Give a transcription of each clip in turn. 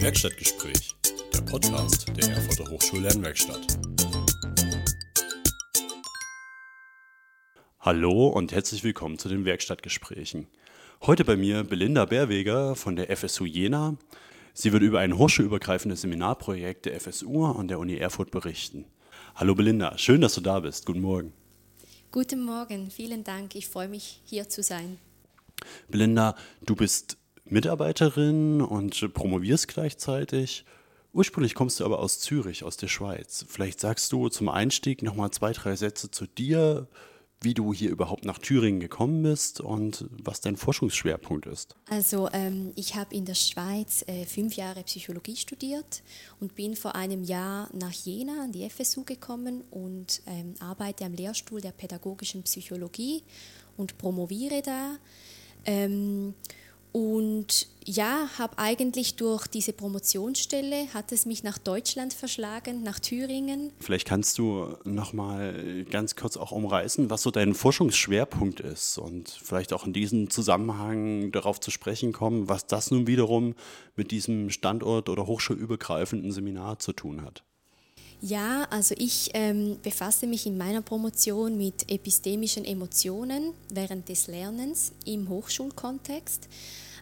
Werkstattgespräch, der Podcast der Erfurter Hochschullernwerkstatt. Hallo und herzlich willkommen zu den Werkstattgesprächen. Heute bei mir Belinda Bärweger von der FSU Jena. Sie wird über ein hochschulübergreifendes Seminarprojekt der FSU an der Uni Erfurt berichten. Hallo Belinda, schön, dass du da bist. Guten Morgen. Guten Morgen, vielen Dank. Ich freue mich, hier zu sein. Belinda, du bist Mitarbeiterin und promovierst gleichzeitig. Ursprünglich kommst du aber aus Zürich, aus der Schweiz. Vielleicht sagst du zum Einstieg nochmal zwei, drei Sätze zu dir, wie du hier überhaupt nach Thüringen gekommen bist und was dein Forschungsschwerpunkt ist. Also ähm, ich habe in der Schweiz äh, fünf Jahre Psychologie studiert und bin vor einem Jahr nach Jena an die FSU gekommen und ähm, arbeite am Lehrstuhl der pädagogischen Psychologie und promoviere da. Ähm, und ja, habe eigentlich durch diese Promotionsstelle, hat es mich nach Deutschland verschlagen, nach Thüringen. Vielleicht kannst du noch mal ganz kurz auch umreißen, was so dein Forschungsschwerpunkt ist und vielleicht auch in diesem Zusammenhang darauf zu sprechen kommen, was das nun wiederum mit diesem Standort- oder hochschulübergreifenden Seminar zu tun hat. Ja, also ich ähm, befasse mich in meiner Promotion mit epistemischen Emotionen während des Lernens im Hochschulkontext.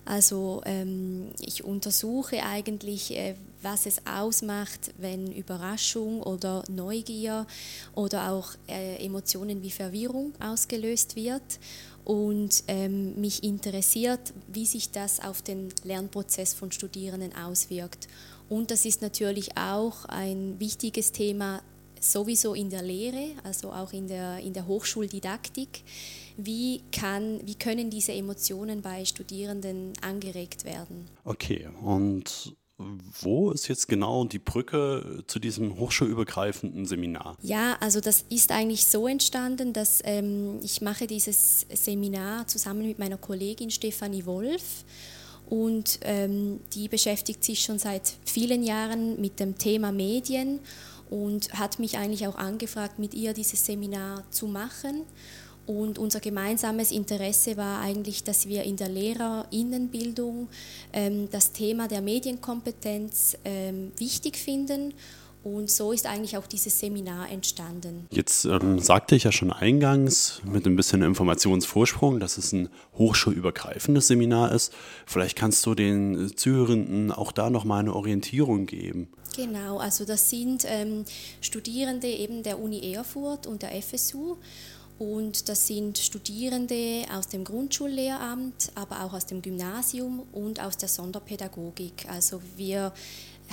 Also ähm, ich untersuche eigentlich, äh, was es ausmacht, wenn Überraschung oder Neugier oder auch äh, Emotionen wie Verwirrung ausgelöst wird. Und ähm, mich interessiert, wie sich das auf den Lernprozess von Studierenden auswirkt. Und das ist natürlich auch ein wichtiges Thema sowieso in der Lehre, also auch in der, in der Hochschuldidaktik wie, kann, wie können diese Emotionen bei Studierenden angeregt werden. Okay, und wo ist jetzt genau die Brücke zu diesem hochschulübergreifenden Seminar? Ja, also das ist eigentlich so entstanden, dass ähm, ich mache dieses Seminar zusammen mit meiner Kollegin Stefanie Wolf und ähm, die beschäftigt sich schon seit vielen Jahren mit dem Thema Medien und hat mich eigentlich auch angefragt, mit ihr dieses Seminar zu machen. Und unser gemeinsames Interesse war eigentlich, dass wir in der Lehrerinnenbildung ähm, das Thema der Medienkompetenz ähm, wichtig finden. Und so ist eigentlich auch dieses Seminar entstanden. Jetzt ähm, sagte ich ja schon eingangs mit ein bisschen Informationsvorsprung, dass es ein hochschulübergreifendes Seminar ist. Vielleicht kannst du den Zuhörenden auch da nochmal eine Orientierung geben. Genau, also das sind ähm, Studierende eben der Uni Erfurt und der FSU. Und das sind Studierende aus dem Grundschullehramt, aber auch aus dem Gymnasium und aus der Sonderpädagogik. Also wir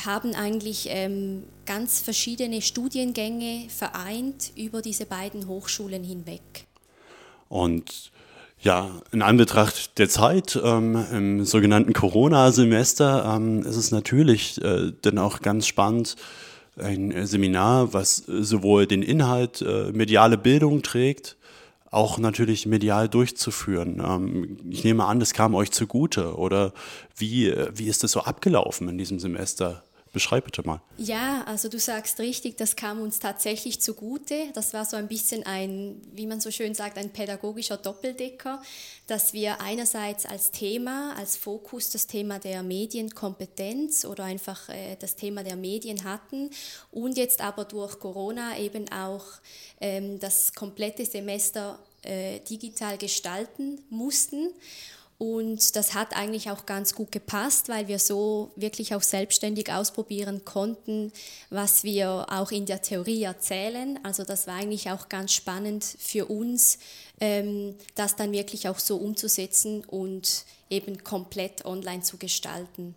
haben eigentlich ähm, ganz verschiedene Studiengänge vereint über diese beiden Hochschulen hinweg. Und ja, in Anbetracht der Zeit ähm, im sogenannten Corona-Semester ähm, ist es natürlich äh, dann auch ganz spannend, ein Seminar, was sowohl den Inhalt äh, mediale Bildung trägt, auch natürlich medial durchzuführen. Ähm, ich nehme an, das kam euch zugute. Oder wie, wie ist das so abgelaufen in diesem Semester? Beschreib bitte mal. Ja, also du sagst richtig, das kam uns tatsächlich zugute. Das war so ein bisschen ein, wie man so schön sagt, ein pädagogischer Doppeldecker, dass wir einerseits als Thema, als Fokus das Thema der Medienkompetenz oder einfach äh, das Thema der Medien hatten und jetzt aber durch Corona eben auch ähm, das komplette Semester äh, digital gestalten mussten. Und das hat eigentlich auch ganz gut gepasst, weil wir so wirklich auch selbstständig ausprobieren konnten, was wir auch in der Theorie erzählen. Also das war eigentlich auch ganz spannend für uns, ähm, das dann wirklich auch so umzusetzen und eben komplett online zu gestalten.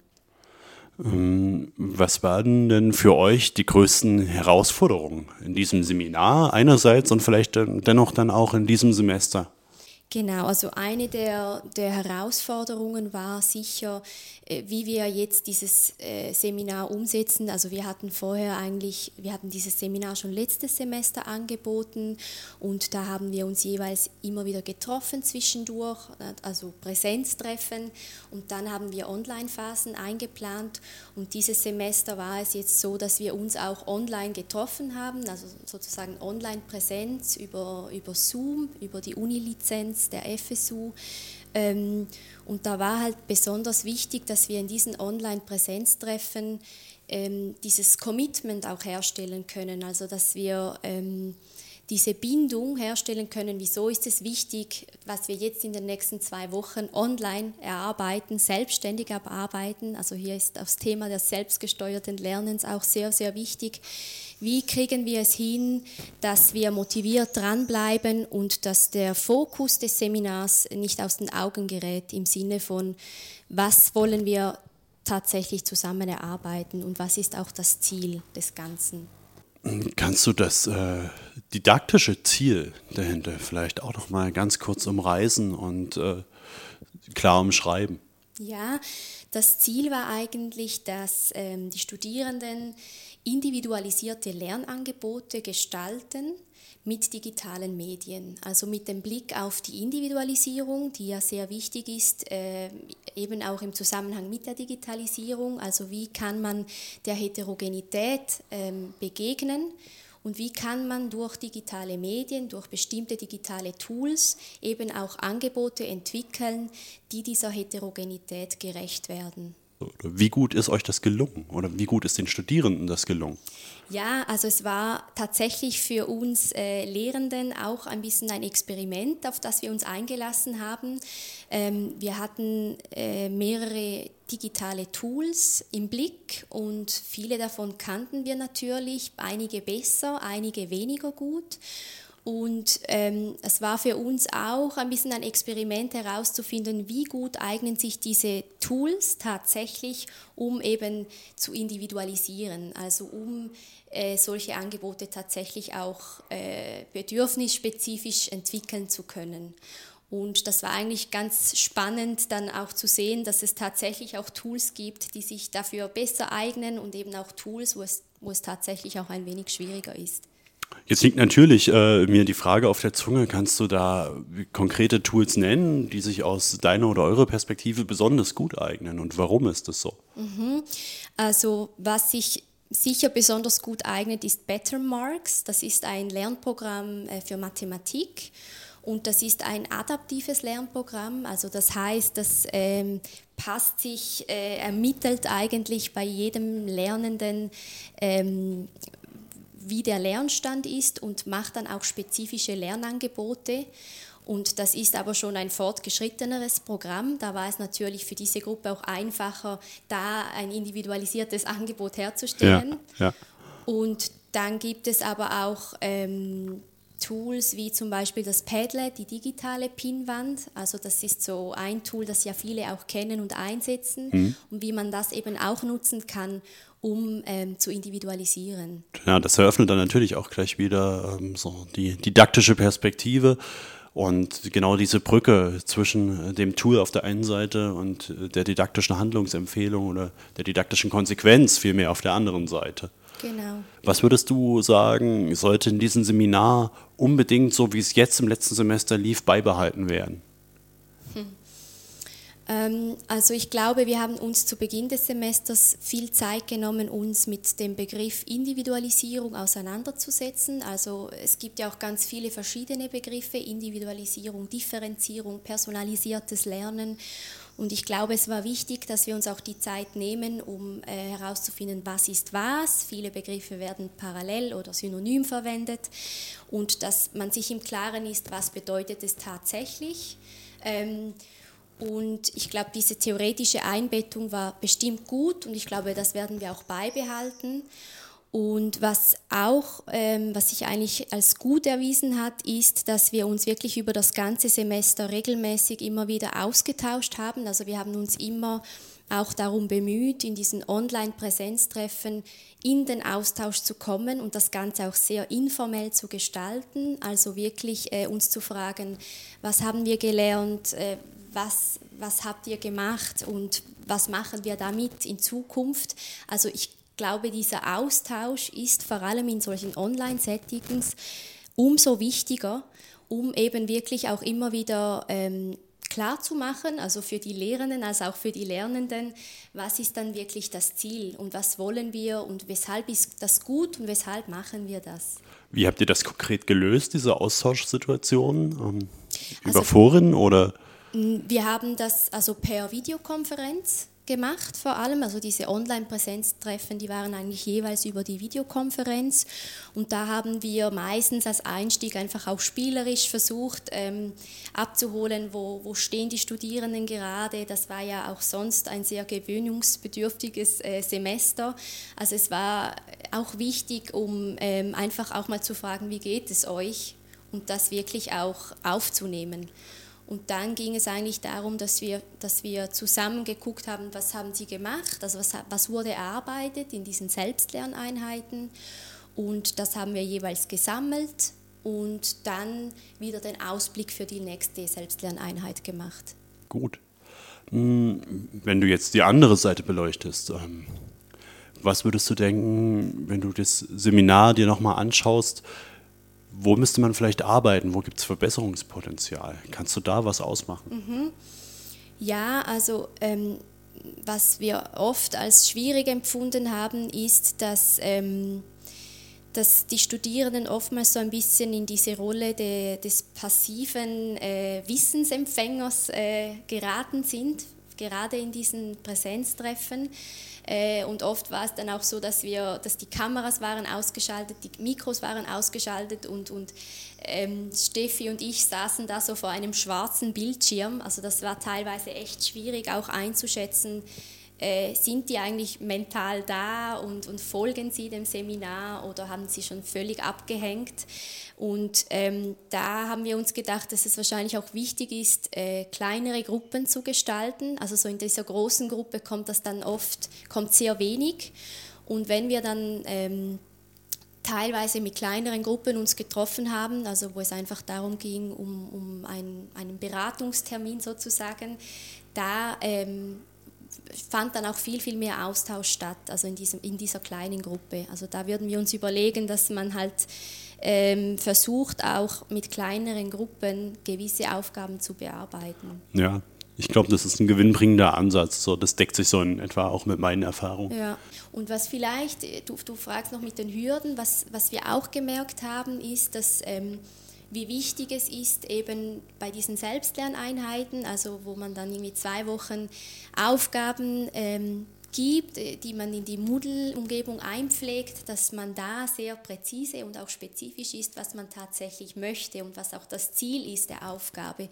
Ähm, was waren denn für euch die größten Herausforderungen in diesem Seminar einerseits und vielleicht dennoch dann auch in diesem Semester? Genau, also eine der, der Herausforderungen war sicher, äh, wie wir jetzt dieses äh, Seminar umsetzen. Also wir hatten vorher eigentlich, wir hatten dieses Seminar schon letztes Semester angeboten und da haben wir uns jeweils immer wieder getroffen zwischendurch, also Präsenztreffen und dann haben wir Online-Phasen eingeplant und dieses Semester war es jetzt so, dass wir uns auch online getroffen haben, also sozusagen Online-Präsenz über, über Zoom, über die Unilizenz der FSU Ähm, und da war halt besonders wichtig, dass wir in diesen Online-Präsenztreffen ähm, dieses Commitment auch herstellen können, also dass wir ähm, diese Bindung herstellen können. Wieso ist es wichtig, was wir jetzt in den nächsten zwei Wochen online erarbeiten, selbstständig erarbeiten? Also hier ist das Thema des selbstgesteuerten Lernens auch sehr, sehr wichtig. Wie kriegen wir es hin, dass wir motiviert dranbleiben und dass der Fokus des Seminars nicht aus den Augen gerät im Sinne von, was wollen wir tatsächlich zusammen erarbeiten und was ist auch das Ziel des Ganzen? Kannst du das äh, didaktische Ziel dahinter vielleicht auch noch mal ganz kurz umreißen und äh, klar umschreiben? Ja, das Ziel war eigentlich, dass ähm, die Studierenden individualisierte Lernangebote gestalten mit digitalen Medien. Also mit dem Blick auf die Individualisierung, die ja sehr wichtig ist, äh, eben auch im Zusammenhang mit der Digitalisierung. Also wie kann man der Heterogenität ähm, begegnen und wie kann man durch digitale Medien, durch bestimmte digitale Tools eben auch Angebote entwickeln, die dieser Heterogenität gerecht werden. Wie gut ist euch das gelungen oder wie gut ist den Studierenden das gelungen? Ja, also es war tatsächlich für uns äh, Lehrenden auch ein bisschen ein Experiment, auf das wir uns eingelassen haben. Ähm, wir hatten äh, mehrere digitale Tools im Blick und viele davon kannten wir natürlich, einige besser, einige weniger gut. Und ähm, es war für uns auch ein bisschen ein Experiment herauszufinden, wie gut eignen sich diese Tools tatsächlich, um eben zu individualisieren, also um äh, solche Angebote tatsächlich auch äh, bedürfnisspezifisch entwickeln zu können. Und das war eigentlich ganz spannend dann auch zu sehen, dass es tatsächlich auch Tools gibt, die sich dafür besser eignen und eben auch Tools, wo es, wo es tatsächlich auch ein wenig schwieriger ist. Jetzt liegt natürlich äh, mir die Frage auf der Zunge, kannst du da konkrete Tools nennen, die sich aus deiner oder eurer Perspektive besonders gut eignen und warum ist das so? Mhm. Also was sich sicher besonders gut eignet, ist Better Marks. Das ist ein Lernprogramm äh, für Mathematik. Und das ist ein adaptives Lernprogramm, also das heißt, das ähm, passt sich, äh, ermittelt eigentlich bei jedem Lernenden, ähm, wie der Lernstand ist und macht dann auch spezifische Lernangebote. Und das ist aber schon ein fortgeschritteneres Programm. Da war es natürlich für diese Gruppe auch einfacher, da ein individualisiertes Angebot herzustellen. Ja, ja. Und dann gibt es aber auch ähm, Tools wie zum Beispiel das Padlet, die digitale Pinwand. Also das ist so ein Tool, das ja viele auch kennen und einsetzen mhm. und wie man das eben auch nutzen kann, um ähm, zu individualisieren. Ja, das eröffnet dann natürlich auch gleich wieder ähm, so die didaktische Perspektive und genau diese Brücke zwischen dem Tool auf der einen Seite und der didaktischen Handlungsempfehlung oder der didaktischen Konsequenz vielmehr auf der anderen Seite. Genau. Was würdest du sagen, sollte in diesem Seminar unbedingt, so wie es jetzt im letzten Semester lief, beibehalten werden? Ähm, also ich glaube, wir haben uns zu Beginn des Semesters viel Zeit genommen, uns mit dem Begriff Individualisierung auseinanderzusetzen. Also es gibt ja auch ganz viele verschiedene Begriffe, Individualisierung, Differenzierung, personalisiertes Lernen. Und ich glaube, es war wichtig, dass wir uns auch die Zeit nehmen, um äh, herauszufinden, was ist was. Viele Begriffe werden parallel oder synonym verwendet und dass man sich im Klaren ist, was bedeutet es tatsächlich. Ähm, und ich glaube, diese theoretische Einbettung war bestimmt gut und ich glaube, das werden wir auch beibehalten. Und was auch, ähm, was sich eigentlich als gut erwiesen hat, ist, dass wir uns wirklich über das ganze Semester regelmäßig immer wieder ausgetauscht haben. Also wir haben uns immer auch darum bemüht, in diesen Online-Präsenztreffen in den Austausch zu kommen und das Ganze auch sehr informell zu gestalten. Also wirklich äh, uns zu fragen, was haben wir gelernt, äh, was, was habt ihr gemacht und was machen wir damit in Zukunft. Also ich glaube, dieser Austausch ist vor allem in solchen Online-Settings umso wichtiger, um eben wirklich auch immer wieder ähm, klar zu machen, also für die Lehrenden als auch für die Lernenden, was ist dann wirklich das Ziel und was wollen wir und weshalb ist das gut und weshalb machen wir das. Wie habt ihr das konkret gelöst, diese Austauschsituation? Ähm, über also, Foren oder? Wir haben das also per Videokonferenz gemacht vor allem. Also diese Online-Präsenztreffen, die waren eigentlich jeweils über die Videokonferenz. Und da haben wir meistens als Einstieg einfach auch spielerisch versucht ähm, abzuholen, wo, wo stehen die Studierenden gerade. Das war ja auch sonst ein sehr gewöhnungsbedürftiges äh, Semester. Also es war auch wichtig, um ähm, einfach auch mal zu fragen, wie geht es euch? Und das wirklich auch aufzunehmen. Und dann ging es eigentlich darum, dass wir, dass wir zusammen geguckt haben, was haben sie gemacht, also was, was wurde erarbeitet in diesen Selbstlerneinheiten. Und das haben wir jeweils gesammelt und dann wieder den Ausblick für die nächste Selbstlerneinheit gemacht. Gut. Hm, wenn du jetzt die andere Seite beleuchtest, ähm, was würdest du denken, wenn du das Seminar dir nochmal anschaust? Wo müsste man vielleicht arbeiten? Wo gibt es Verbesserungspotenzial? Kannst du da was ausmachen? Mhm. Ja, also ähm, was wir oft als schwierig empfunden haben, ist, dass, ähm, dass die Studierenden oftmals so ein bisschen in diese Rolle de, des passiven äh, Wissensempfängers äh, geraten sind, gerade in diesen Präsenztreffen. Äh, und oft war es dann auch so, dass wir, dass die Kameras waren ausgeschaltet, die Mikros waren ausgeschaltet und, und ähm, Steffi und ich saßen da so vor einem schwarzen Bildschirm. Also das war teilweise echt schwierig auch einzuschätzen, äh, sind die eigentlich mental da und, und folgen sie dem Seminar oder haben sie schon völlig abgehängt? Und ähm, da haben wir uns gedacht, dass es wahrscheinlich auch wichtig ist, äh, kleinere Gruppen zu gestalten. Also so in dieser großen Gruppe kommt das dann oft, kommt sehr wenig. Und wenn wir dann ähm, teilweise mit kleineren Gruppen uns getroffen haben, also wo es einfach darum ging, um, um ein, einen Beratungstermin sozusagen, da ähm, fand dann auch viel, viel mehr Austausch statt, also in, diesem, in dieser kleinen Gruppe. Also da würden wir uns überlegen, dass man halt ähm, versucht, auch mit kleineren Gruppen gewisse Aufgaben zu bearbeiten. Ja, ich glaube, das ist ein gewinnbringender Ansatz. So, das deckt sich so in etwa auch mit meinen Erfahrungen. Ja, und was vielleicht, du, du fragst noch mit den Hürden, was, was wir auch gemerkt haben, ist, dass ähm, wie wichtig es ist, eben bei diesen Selbstlerneinheiten, also wo man dann irgendwie zwei Wochen Aufgaben ähm, gibt, äh, die man in die Moodle-Umgebung einpflegt, dass man da sehr präzise und auch spezifisch ist, was man tatsächlich möchte und was auch das Ziel ist der Aufgabe.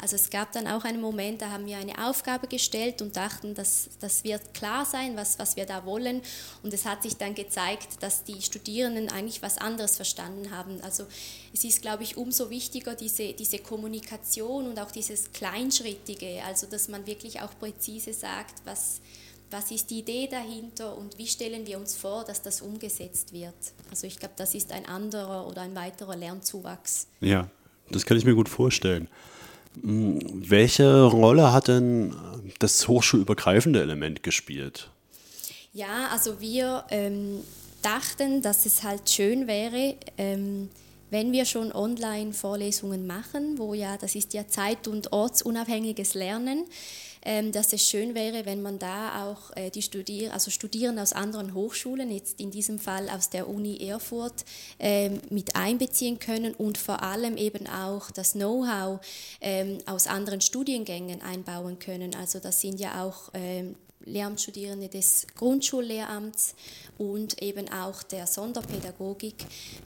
Also es gab dann auch einen Moment, da haben wir eine Aufgabe gestellt und dachten, dass das wird klar sein, was, was wir da wollen. Und es hat sich dann gezeigt, dass die Studierenden eigentlich was anderes verstanden haben. Also es ist, glaube ich, umso wichtiger, diese, diese Kommunikation und auch dieses Kleinschrittige, also dass man wirklich auch präzise sagt, was was ist die Idee dahinter und wie stellen wir uns vor, dass das umgesetzt wird. Also ich glaube, das ist ein anderer oder ein weiterer Lernzuwachs. Ja, das kann ich mir gut vorstellen. Hm, welche Rolle hat denn das hochschulübergreifende Element gespielt? Ja, also wir ähm, dachten, dass es halt schön wäre, ähm, wenn wir schon Online-Vorlesungen machen, wo ja, das ist ja zeit- und ortsunabhängiges Lernen, dass es schön wäre, wenn man da auch äh, die Studier also Studierende aus anderen Hochschulen, jetzt in diesem Fall aus der Uni Erfurt, ähm, mit einbeziehen können und vor allem eben auch das Know-how ähm, aus anderen Studiengängen einbauen können. Also das sind ja auch Lehramtsstudierende des Grundschullehramts und eben auch der Sonderpädagogik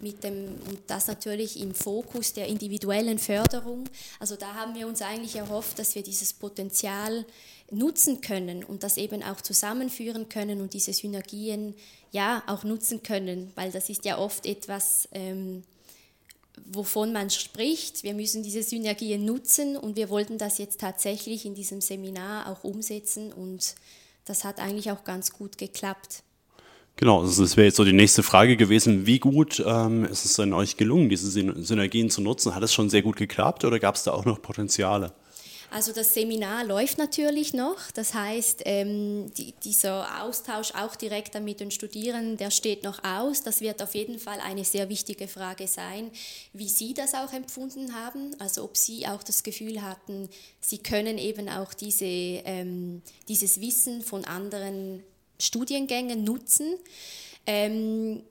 mit dem und das natürlich im Fokus der individuellen Förderung. Also da haben wir uns eigentlich erhofft, dass wir dieses Potenzial nutzen können und das eben auch zusammenführen können und diese Synergien ja auch nutzen können, weil das ist ja oft etwas ähm, wovon man spricht. Wir müssen diese Synergien nutzen und wir wollten das jetzt tatsächlich in diesem Seminar auch umsetzen und das hat eigentlich auch ganz gut geklappt. Genau, also das wäre jetzt so die nächste Frage gewesen. Wie gut ähm, ist es denn euch gelungen, diese Synergien zu nutzen? Hat es schon sehr gut geklappt oder gab es da auch noch Potenziale? Also das Seminar läuft natürlich noch. Das heißt, ähm, die, dieser Austausch auch direkt mit den Studierenden, der steht noch aus. Das wird auf jeden Fall eine sehr wichtige Frage sein, wie Sie das auch empfunden haben. Also ob Sie auch das Gefühl hatten, Sie können eben auch diese, ähm, dieses Wissen von anderen Studiengängen nutzen. Ähm,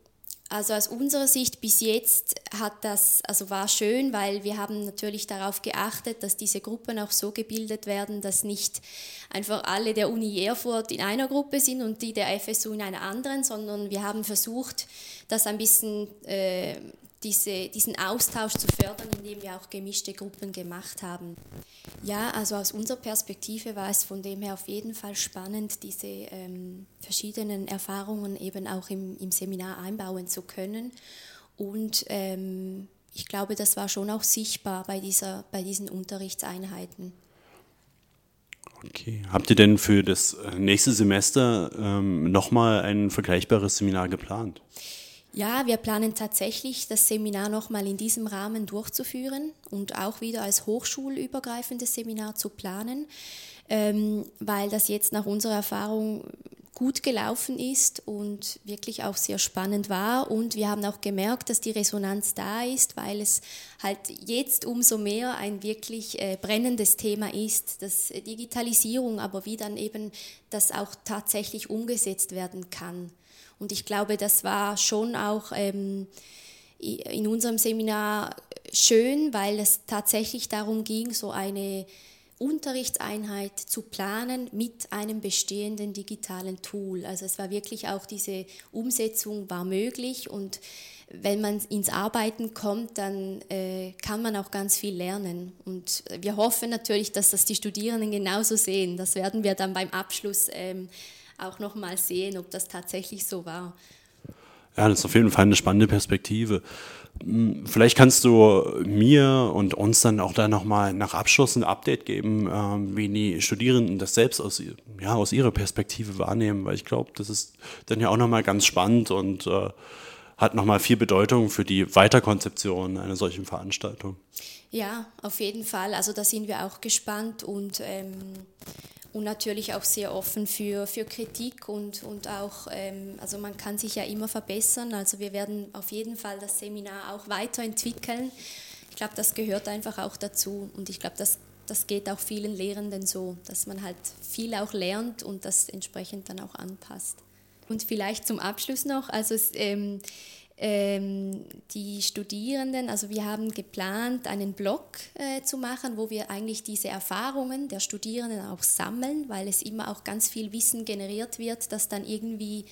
Also aus unserer Sicht bis jetzt hat das, also war schön, weil wir haben natürlich darauf geachtet, dass diese Gruppen auch so gebildet werden, dass nicht einfach alle der Uni Erfurt in einer Gruppe sind und die der FSU in einer anderen, sondern wir haben versucht, das ein bisschen äh, diese, diesen Austausch zu fördern, indem wir auch gemischte Gruppen gemacht haben. Ja, also aus unserer Perspektive war es von dem her auf jeden Fall spannend, diese ähm, verschiedenen Erfahrungen eben auch im, im Seminar einbauen zu können. Und ähm, ich glaube, das war schon auch sichtbar bei, dieser, bei diesen Unterrichtseinheiten. Okay. Habt ihr denn für das äh, nächste Semester ähm, nochmal ein vergleichbares Seminar geplant? Ja, wir planen tatsächlich, das Seminar nochmal in diesem Rahmen durchzuführen und auch wieder als hochschulübergreifendes Seminar zu planen, ähm, weil das jetzt nach unserer Erfahrung gut gelaufen ist und wirklich auch sehr spannend war. Und wir haben auch gemerkt, dass die Resonanz da ist, weil es halt jetzt umso mehr ein wirklich äh, brennendes Thema ist, dass Digitalisierung, aber wie dann eben das auch tatsächlich umgesetzt werden kann. Und ich glaube, das war schon auch ähm, in unserem Seminar schön, weil es tatsächlich darum ging, so eine Unterrichtseinheit zu planen mit einem bestehenden digitalen Tool. Also es war wirklich auch diese Umsetzung war möglich und wenn man ins Arbeiten kommt, dann äh, kann man auch ganz viel lernen. Und wir hoffen natürlich, dass das die Studierenden genauso sehen. Das werden wir dann beim Abschluss ähm, auch nochmal sehen, ob das tatsächlich so war. Ja, das ist auf jeden Fall eine spannende Perspektive. Hm, vielleicht kannst du mir und uns dann auch da nochmal nach Abschluss ein Update geben, ähm, wie die Studierenden das selbst aus, ja, aus ihrer Perspektive wahrnehmen, weil ich glaube, das ist dann ja auch nochmal ganz spannend und äh, hat nochmal viel Bedeutung für die Weiterkonzeption einer solchen Veranstaltung. Ja, auf jeden Fall. Also da sind wir auch gespannt und ähm, und natürlich auch sehr offen für, für Kritik und, und auch, ähm, also man kann sich ja immer verbessern. Also wir werden auf jeden Fall das Seminar auch weiterentwickeln. Ich glaube, das gehört einfach auch dazu und ich glaube, das, das geht auch vielen Lehrenden so, dass man halt viel auch lernt und das entsprechend dann auch anpasst. Und vielleicht zum Abschluss noch, also es, ähm, ähm, die Studierenden, also wir haben geplant, einen Blog äh, zu machen, wo wir eigentlich diese Erfahrungen der Studierenden auch sammeln, weil es immer auch ganz viel Wissen generiert wird, das dann irgendwie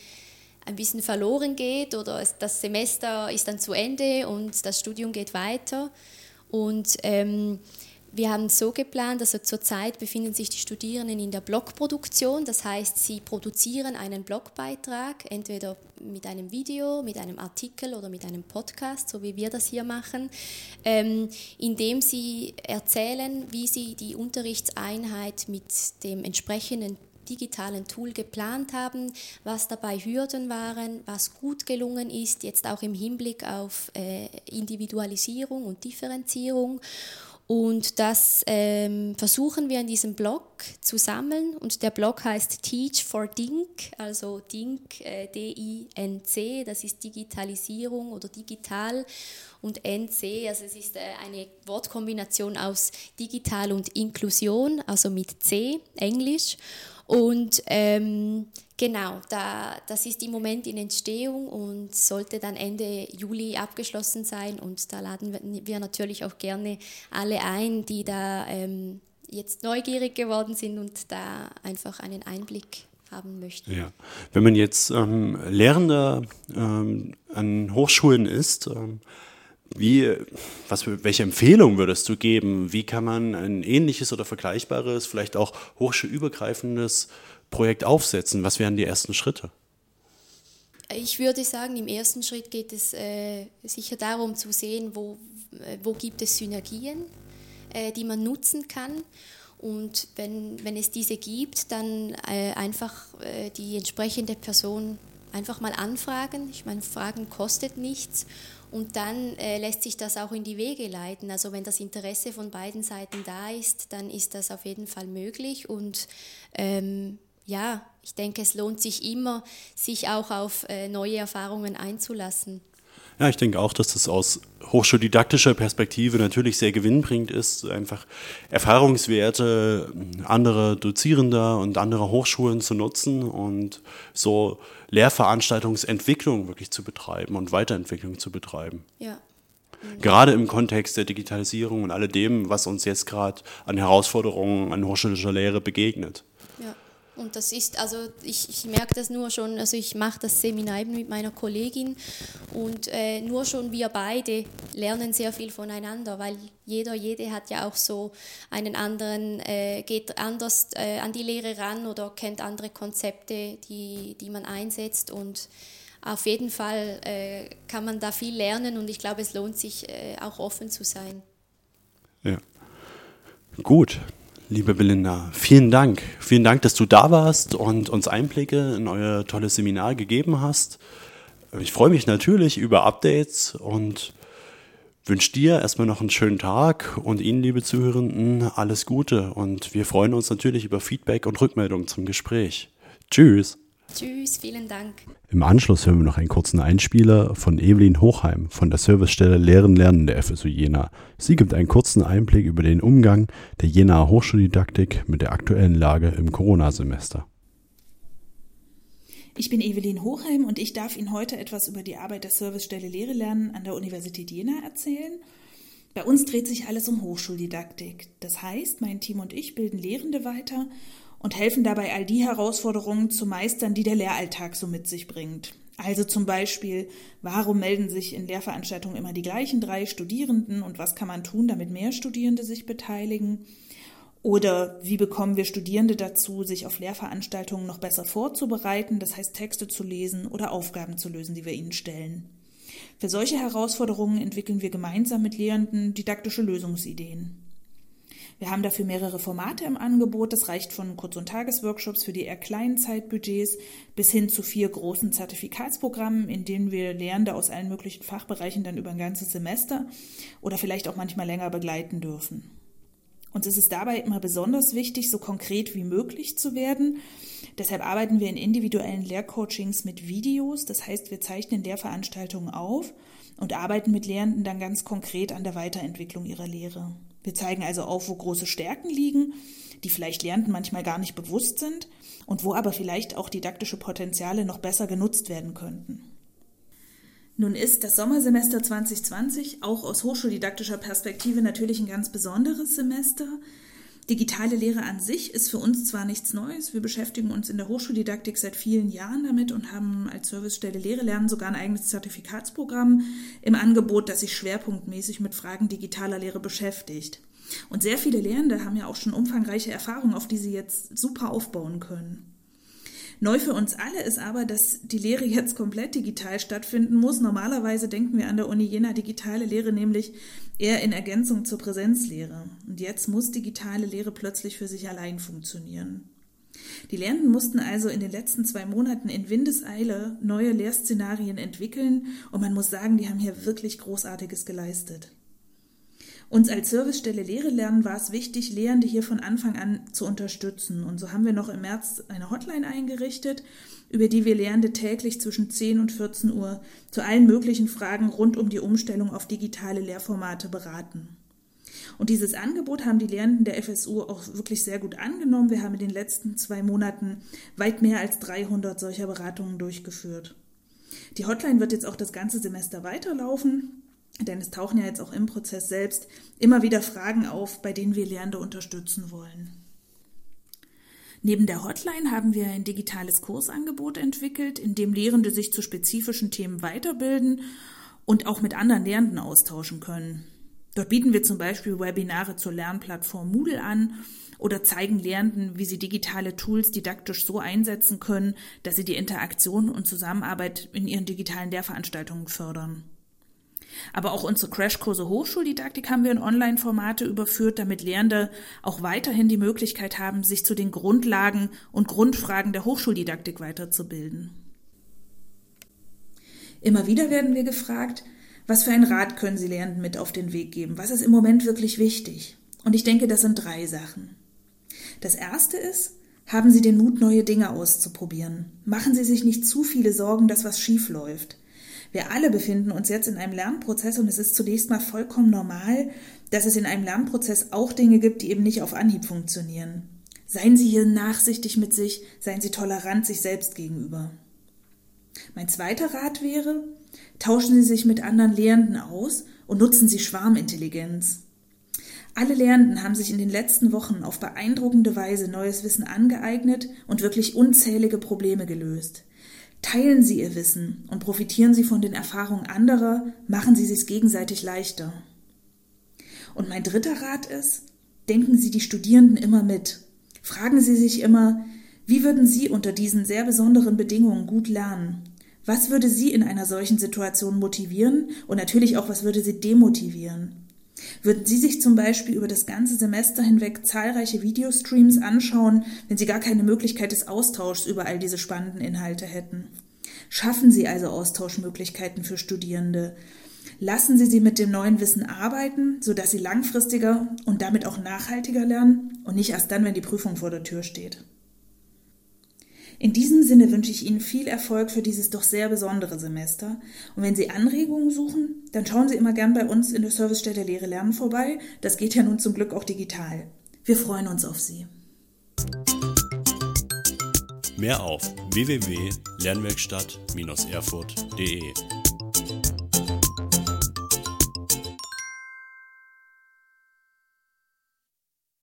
ein bisschen verloren geht oder es, das Semester ist dann zu Ende und das Studium geht weiter. Und ähm, wir haben so geplant, also zurzeit befinden sich die Studierenden in der Blogproduktion, das heißt, sie produzieren einen Blogbeitrag, entweder mit einem Video, mit einem Artikel oder mit einem Podcast, so wie wir das hier machen, ähm, indem sie erzählen, wie sie die Unterrichtseinheit mit dem entsprechenden digitalen Tool geplant haben, was dabei Hürden waren, was gut gelungen ist, jetzt auch im Hinblick auf äh, Individualisierung und Differenzierung. Und das ähm, versuchen wir in diesem Blog zu sammeln. Und der Blog heißt Teach for Dink, also Dink, äh, D-I-N-C, das ist Digitalisierung oder digital. Und NC, also es ist äh, eine Wortkombination aus digital und Inklusion, also mit C, Englisch. Und ähm, genau, da, das ist im Moment in Entstehung und sollte dann Ende Juli abgeschlossen sein. Und da laden wir natürlich auch gerne alle ein, die da ähm, jetzt neugierig geworden sind und da einfach einen Einblick haben möchten. Ja. Wenn man jetzt ähm, Lehrender ähm, an Hochschulen ist, ähm, wie, was, welche Empfehlung würdest du geben? Wie kann man ein ähnliches oder vergleichbares, vielleicht auch hochschulübergreifendes Projekt aufsetzen? Was wären die ersten Schritte? Ich würde sagen, im ersten Schritt geht es äh, sicher darum zu sehen, wo, äh, wo gibt es Synergien, äh, die man nutzen kann. Und wenn, wenn es diese gibt, dann äh, einfach äh, die entsprechende Person einfach mal anfragen. Ich meine, Fragen kostet nichts und dann äh, lässt sich das auch in die Wege leiten. Also wenn das Interesse von beiden Seiten da ist, dann ist das auf jeden Fall möglich. Und ähm, ja, ich denke, es lohnt sich immer, sich auch auf äh, neue Erfahrungen einzulassen. Ja, ich denke auch, dass das aus hochschuldidaktischer Perspektive natürlich sehr gewinnbringend ist, einfach Erfahrungswerte anderer Dozierender und anderer Hochschulen zu nutzen und so Lehrveranstaltungsentwicklung wirklich zu betreiben und Weiterentwicklung zu betreiben. Ja. Gerade im Kontext der Digitalisierung und alledem, was uns jetzt gerade an Herausforderungen an hochschulischer Lehre begegnet. Und das ist, also ich, ich merke das nur schon, also ich mache das Seminar eben mit meiner Kollegin und äh, nur schon wir beide lernen sehr viel voneinander, weil jeder, jede hat ja auch so einen anderen, äh, geht anders äh, an die Lehre ran oder kennt andere Konzepte, die, die man einsetzt und auf jeden Fall äh, kann man da viel lernen und ich glaube, es lohnt sich äh, auch offen zu sein. Ja. Gut, Liebe Belinda, vielen Dank. Vielen Dank, dass du da warst und uns Einblicke in euer tolles Seminar gegeben hast. Ich freue mich natürlich über Updates und wünsche dir erstmal noch einen schönen Tag und Ihnen, liebe Zuhörenden, alles Gute. Und wir freuen uns natürlich über Feedback und Rückmeldung zum Gespräch. Tschüss. Tschüss, vielen Dank. Im Anschluss hören wir noch einen kurzen Einspieler von Evelyn Hochheim von der Servicestelle Lehren Lernen der FSU Jena. Sie gibt einen kurzen Einblick über den Umgang der Jenaer Hochschuldidaktik mit der aktuellen Lage im Corona-Semester. Ich bin Evelyn Hochheim und ich darf Ihnen heute etwas über die Arbeit der Servicestelle Lehre Lernen an der Universität Jena erzählen. Bei uns dreht sich alles um Hochschuldidaktik. Das heißt, mein Team und ich bilden Lehrende weiter und helfen dabei, all die Herausforderungen zu meistern, die der Lehralltag so mit sich bringt. Also zum Beispiel, warum melden sich in Lehrveranstaltungen immer die gleichen drei Studierenden und was kann man tun, damit mehr Studierende sich beteiligen? Oder wie bekommen wir Studierende dazu, sich auf Lehrveranstaltungen noch besser vorzubereiten, das heißt Texte zu lesen oder Aufgaben zu lösen, die wir ihnen stellen? Für solche Herausforderungen entwickeln wir gemeinsam mit Lehrenden didaktische Lösungsideen. Wir haben dafür mehrere Formate im Angebot. Das reicht von Kurz- und Tagesworkshops für die eher kleinen Zeitbudgets bis hin zu vier großen Zertifikatsprogrammen, in denen wir Lehrende aus allen möglichen Fachbereichen dann über ein ganzes Semester oder vielleicht auch manchmal länger begleiten dürfen. Uns ist es dabei immer besonders wichtig, so konkret wie möglich zu werden. Deshalb arbeiten wir in individuellen Lehrcoachings mit Videos. Das heißt, wir zeichnen Lehrveranstaltungen auf und arbeiten mit Lehrenden dann ganz konkret an der Weiterentwicklung ihrer Lehre. Wir zeigen also auf, wo große Stärken liegen, die vielleicht Lernenden manchmal gar nicht bewusst sind und wo aber vielleicht auch didaktische Potenziale noch besser genutzt werden könnten. Nun ist das Sommersemester 2020 auch aus hochschuldidaktischer Perspektive natürlich ein ganz besonderes Semester. Digitale Lehre an sich ist für uns zwar nichts Neues, wir beschäftigen uns in der Hochschuldidaktik seit vielen Jahren damit und haben als Servicestelle Lehre lernen sogar ein eigenes Zertifikatsprogramm im Angebot, das sich schwerpunktmäßig mit Fragen digitaler Lehre beschäftigt. Und sehr viele Lehrende haben ja auch schon umfangreiche Erfahrungen, auf die sie jetzt super aufbauen können. Neu für uns alle ist aber, dass die Lehre jetzt komplett digital stattfinden muss. Normalerweise denken wir an der Uni Jena digitale Lehre nämlich eher in Ergänzung zur Präsenzlehre. Und jetzt muss digitale Lehre plötzlich für sich allein funktionieren. Die Lehrenden mussten also in den letzten zwei Monaten in Windeseile neue Lehrszenarien entwickeln und man muss sagen, die haben hier wirklich Großartiges geleistet. Uns als Servicestelle Lehre lernen war es wichtig, Lehrende hier von Anfang an zu unterstützen. Und so haben wir noch im März eine Hotline eingerichtet, über die wir Lehrende täglich zwischen 10 und 14 Uhr zu allen möglichen Fragen rund um die Umstellung auf digitale Lehrformate beraten. Und dieses Angebot haben die Lehrenden der FSU auch wirklich sehr gut angenommen. Wir haben in den letzten zwei Monaten weit mehr als 300 solcher Beratungen durchgeführt. Die Hotline wird jetzt auch das ganze Semester weiterlaufen. Denn es tauchen ja jetzt auch im Prozess selbst immer wieder Fragen auf, bei denen wir Lehrende unterstützen wollen. Neben der Hotline haben wir ein digitales Kursangebot entwickelt, in dem Lehrende sich zu spezifischen Themen weiterbilden und auch mit anderen Lehrenden austauschen können. Dort bieten wir zum Beispiel Webinare zur Lernplattform Moodle an oder zeigen Lehrenden, wie sie digitale Tools didaktisch so einsetzen können, dass sie die Interaktion und Zusammenarbeit in ihren digitalen Lehrveranstaltungen fördern. Aber auch unsere Crashkurse Hochschuldidaktik haben wir in Online-Formate überführt, damit Lehrende auch weiterhin die Möglichkeit haben, sich zu den Grundlagen und Grundfragen der Hochschuldidaktik weiterzubilden. Immer wieder werden wir gefragt, was für einen Rat können Sie Lehrenden mit auf den Weg geben? Was ist im Moment wirklich wichtig? Und ich denke, das sind drei Sachen. Das erste ist, haben Sie den Mut, neue Dinge auszuprobieren. Machen Sie sich nicht zu viele Sorgen, dass was schief läuft. Wir alle befinden uns jetzt in einem Lernprozess und es ist zunächst mal vollkommen normal, dass es in einem Lernprozess auch Dinge gibt, die eben nicht auf Anhieb funktionieren. Seien Sie hier nachsichtig mit sich, seien Sie tolerant sich selbst gegenüber. Mein zweiter Rat wäre, tauschen Sie sich mit anderen Lehrenden aus und nutzen Sie Schwarmintelligenz. Alle Lehrenden haben sich in den letzten Wochen auf beeindruckende Weise neues Wissen angeeignet und wirklich unzählige Probleme gelöst. Teilen Sie Ihr Wissen und profitieren Sie von den Erfahrungen anderer, machen Sie es gegenseitig leichter. Und mein dritter Rat ist, denken Sie die Studierenden immer mit. Fragen Sie sich immer, wie würden Sie unter diesen sehr besonderen Bedingungen gut lernen? Was würde Sie in einer solchen Situation motivieren und natürlich auch, was würde Sie demotivieren? Würden Sie sich zum Beispiel über das ganze Semester hinweg zahlreiche Videostreams anschauen, wenn Sie gar keine Möglichkeit des Austauschs über all diese spannenden Inhalte hätten? Schaffen Sie also Austauschmöglichkeiten für Studierende. Lassen Sie sie mit dem neuen Wissen arbeiten, sodass sie langfristiger und damit auch nachhaltiger lernen und nicht erst dann, wenn die Prüfung vor der Tür steht. In diesem Sinne wünsche ich Ihnen viel Erfolg für dieses doch sehr besondere Semester. Und wenn Sie Anregungen suchen, dann schauen Sie immer gern bei uns in der Servicestelle Lehre Lernen vorbei. Das geht ja nun zum Glück auch digital. Wir freuen uns auf Sie. Mehr auf www.lernwerkstatt-erfurt.de